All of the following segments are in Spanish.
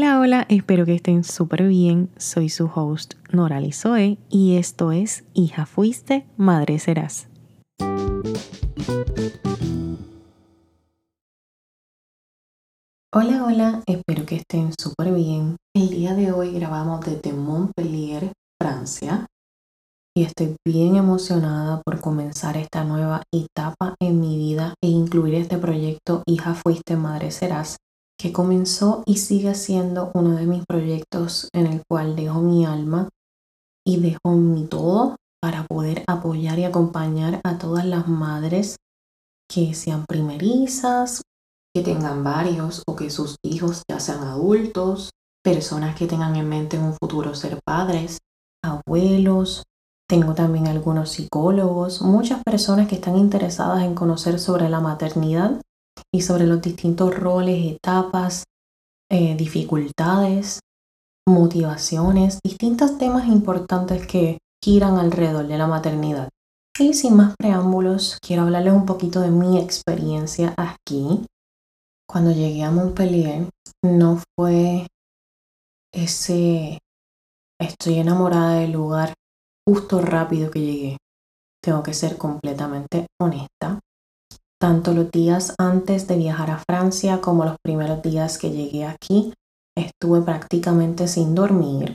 Hola, hola, espero que estén súper bien. Soy su host Norali Zoe y esto es Hija Fuiste, Madre Serás. Hola, hola, espero que estén súper bien. El día de hoy grabamos desde Montpellier, Francia, y estoy bien emocionada por comenzar esta nueva etapa en mi vida e incluir este proyecto Hija Fuiste, Madre Serás, que comenzó y sigue siendo uno de mis proyectos en el cual dejo mi alma y dejo mi todo para poder apoyar y acompañar a todas las madres que sean primerizas, que tengan varios o que sus hijos ya sean adultos, personas que tengan en mente en un futuro ser padres, abuelos, tengo también algunos psicólogos, muchas personas que están interesadas en conocer sobre la maternidad y sobre los distintos roles, etapas, eh, dificultades, motivaciones, distintos temas importantes que giran alrededor de la maternidad. Y sin más preámbulos, quiero hablarles un poquito de mi experiencia aquí. Cuando llegué a Montpellier, no fue ese estoy enamorada del lugar justo rápido que llegué. Tengo que ser completamente honesta. Tanto los días antes de viajar a Francia como los primeros días que llegué aquí, estuve prácticamente sin dormir,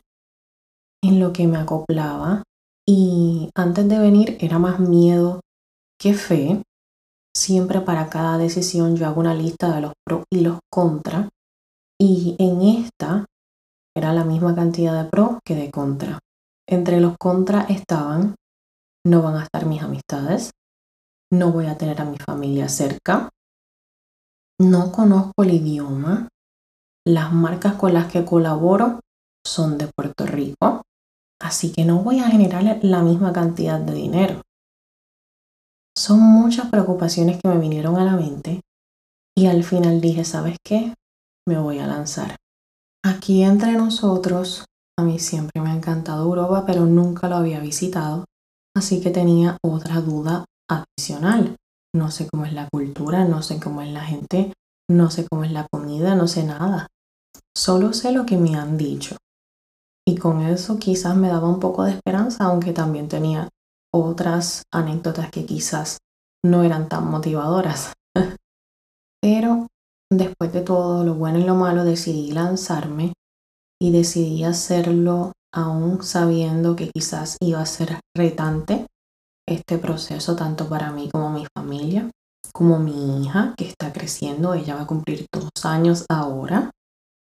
en lo que me acoplaba. Y antes de venir era más miedo que fe. Siempre para cada decisión yo hago una lista de los pros y los contra. Y en esta era la misma cantidad de pros que de contra. Entre los contra estaban, no van a estar mis amistades, no voy a tener a mi familia cerca, no conozco el idioma, las marcas con las que colaboro son de Puerto Rico, así que no voy a generar la misma cantidad de dinero. Son muchas preocupaciones que me vinieron a la mente y al final dije, ¿sabes qué? Me voy a lanzar. Aquí entre nosotros a mí siempre me ha encantado Europa, pero nunca lo había visitado, así que tenía otra duda No sé cómo es la cultura, no sé cómo es la gente, no sé cómo es la comida, no sé nada. Solo sé lo que me han dicho. Y con eso quizás me daba un poco de esperanza, aunque también tenía otras anécdotas que quizás no eran tan motivadoras. Pero después de todo lo bueno y lo malo decidí lanzarme y decidí hacerlo aún sabiendo que quizás iba a ser retante este proceso tanto para mí como mi familia, como mi hija que está creciendo, ella va a cumplir dos años ahora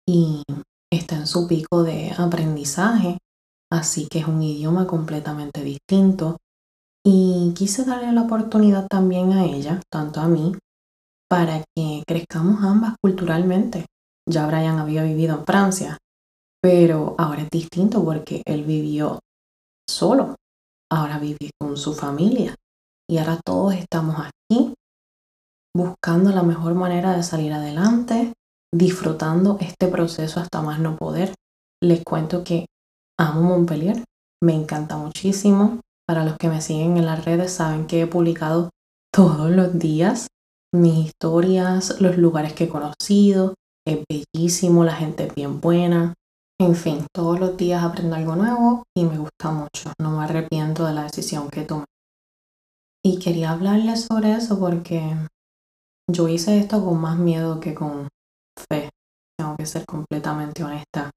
y está en su pico de aprendizaje, así que es un idioma completamente distinto y quise darle la oportunidad también a ella, tanto a mí, para que crezcamos ambas culturalmente. Ya Brian había vivido en Francia, pero ahora es distinto porque él vivió solo, ahora vive con su familia y ahora todos estamos aquí buscando la mejor manera de salir adelante, disfrutando este proceso hasta más no poder. Les cuento que amo Montpellier, me encanta muchísimo. Para los que me siguen en las redes saben que he publicado todos los días mis historias, los lugares que he conocido. Es bellísimo, la gente es bien buena. En fin, todos los días aprendo algo nuevo y me gusta mucho. No me arrepiento de la decisión que tomé. Y quería hablarles sobre eso porque yo hice esto con más miedo que con fe. Tengo que ser completamente honesta.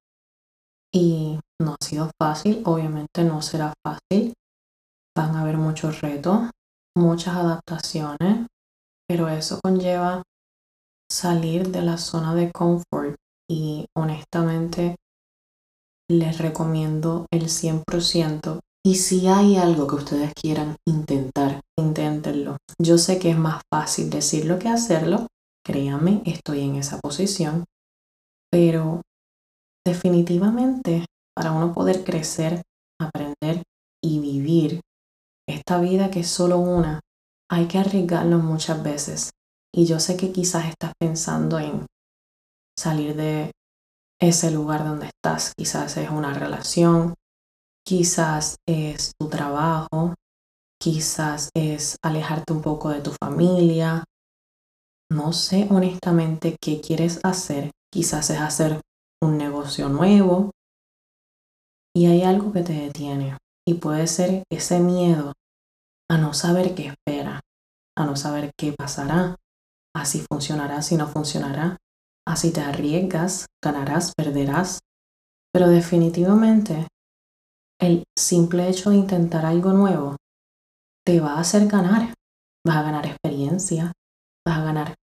Y no ha sido fácil, obviamente no será fácil. Van a haber muchos retos, muchas adaptaciones, pero eso conlleva salir de la zona de confort y honestamente les recomiendo el 100%. Y si hay algo que ustedes quieran intentar, inténtenlo. Yo sé que es más fácil decirlo que hacerlo. Créanme, estoy en esa posición. Pero definitivamente, para uno poder crecer, aprender y vivir esta vida que es solo una, hay que arriesgarlo muchas veces. Y yo sé que quizás estás pensando en salir de ese lugar donde estás. Quizás es una relación, quizás es tu trabajo, quizás es alejarte un poco de tu familia. No sé honestamente qué quieres hacer. Quizás es hacer un negocio nuevo y hay algo que te detiene y puede ser ese miedo a no saber qué espera, a no saber qué pasará, así funcionará, si no funcionará, así te arriesgas, ganarás, perderás, pero definitivamente el simple hecho de intentar algo nuevo te va a hacer ganar, vas a ganar experiencia, vas a ganar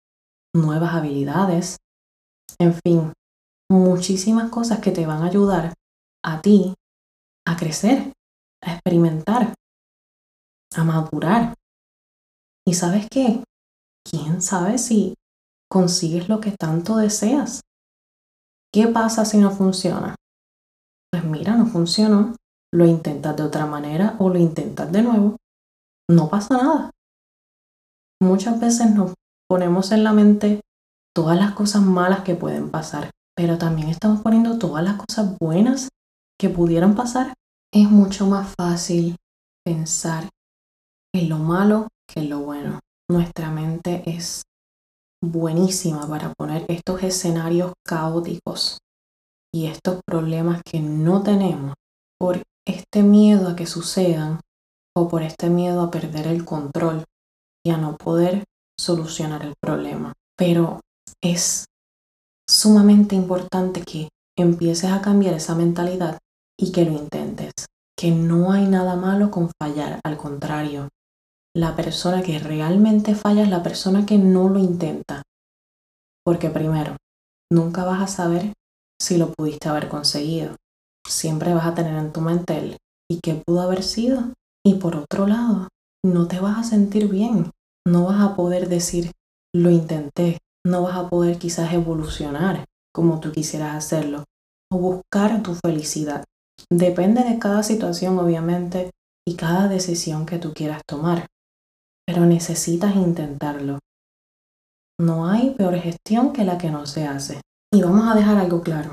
nuevas habilidades, en fin, muchísimas cosas que te van a ayudar a ti a crecer, a experimentar, a madurar. ¿Y sabes qué? ¿Quién sabe si consigues lo que tanto deseas? ¿Qué pasa si no funciona? Pues mira, no funcionó. Lo intentas de otra manera o lo intentas de nuevo. No pasa nada. Muchas veces nos ponemos en la mente todas las cosas malas que pueden pasar, pero también estamos poniendo todas las cosas buenas que pudieran pasar. Es mucho más fácil pensar en lo malo que en lo bueno. Nuestra mente es buenísima para poner estos escenarios caóticos y estos problemas que no tenemos por este miedo a que sucedan o por este miedo a perder el control y a no poder solucionar el problema. Pero es sumamente importante que empieces a cambiar esa mentalidad y que lo intentes. Que no hay nada malo con fallar, al contrario. La persona que realmente falla es la persona que no lo intenta. Porque primero, nunca vas a saber si lo pudiste haber conseguido. Siempre vas a tener en tu mente el ¿y qué pudo haber sido? Y por otro lado, no te vas a sentir bien. No vas a poder decir lo intenté. No vas a poder quizás evolucionar como tú quisieras hacerlo o buscar tu felicidad. Depende de cada situación, obviamente, y cada decisión que tú quieras tomar, pero necesitas intentarlo. No hay peor gestión que la que no se hace. Y vamos a dejar algo claro.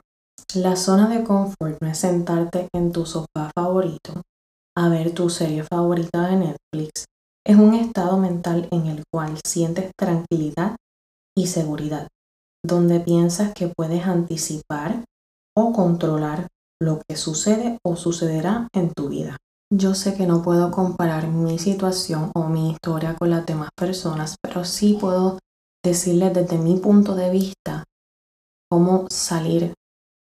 La zona de confort no es sentarte en tu sofá favorito a ver tu serie favorita de Netflix. Es un estado mental en el cual sientes tranquilidad y seguridad, donde piensas que puedes anticipar o controlar lo que sucede o sucederá en tu vida. Yo sé que no puedo comparar mi situación o mi historia con las demás personas, pero sí puedo decirles desde mi punto de vista cómo salir,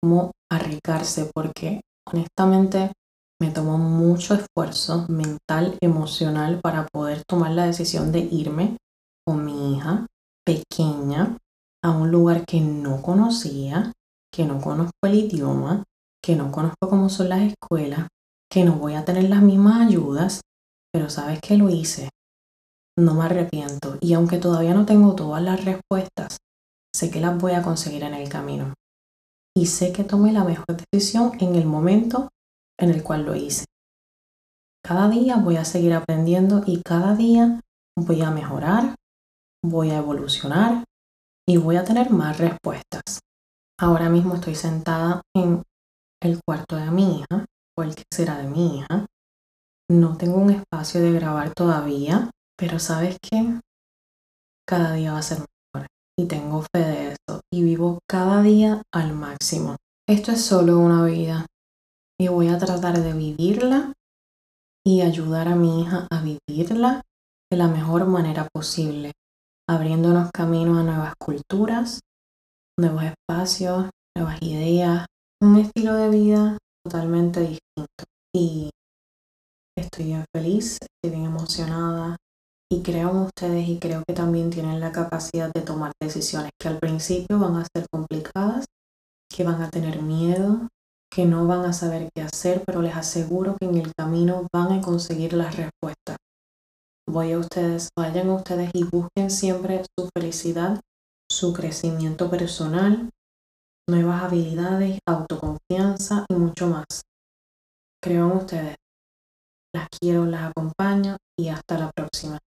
cómo arriesgarse, porque honestamente me tomó mucho esfuerzo mental, emocional para poder tomar la decisión de irme con mi hija pequeña a un lugar que no conocía, que no conozco el idioma, que no conozco cómo son las escuelas, que no voy a tener las mismas ayudas, pero sabes que lo hice. No me arrepiento y aunque todavía no tengo todas las respuestas, sé que las voy a conseguir en el camino. Y sé que tomé la mejor decisión en el momento en el cual lo hice. Cada día voy a seguir aprendiendo y cada día voy a mejorar, voy a evolucionar y voy a tener más respuestas. Ahora mismo estoy sentada en el cuarto de mi hija que será de mi hija. No tengo un espacio de grabar todavía, pero sabes que cada día va a ser mejor y tengo fe de eso y vivo cada día al máximo. Esto es solo una vida y voy a tratar de vivirla y ayudar a mi hija a vivirla de la mejor manera posible, abriéndonos caminos a nuevas culturas, nuevos espacios, nuevas ideas, un estilo de vida totalmente distinto. Y estoy bien feliz, estoy bien emocionada y creo en ustedes y creo que también tienen la capacidad de tomar decisiones que al principio van a ser complicadas, que van a tener miedo, que no van a saber qué hacer, pero les aseguro que en el camino van a conseguir las respuestas. Voy a ustedes, vayan a ustedes y busquen siempre su felicidad, su crecimiento personal, nuevas habilidades, autoconfianza y mucho más. Creo en ustedes. Las quiero, las acompaño y hasta la próxima.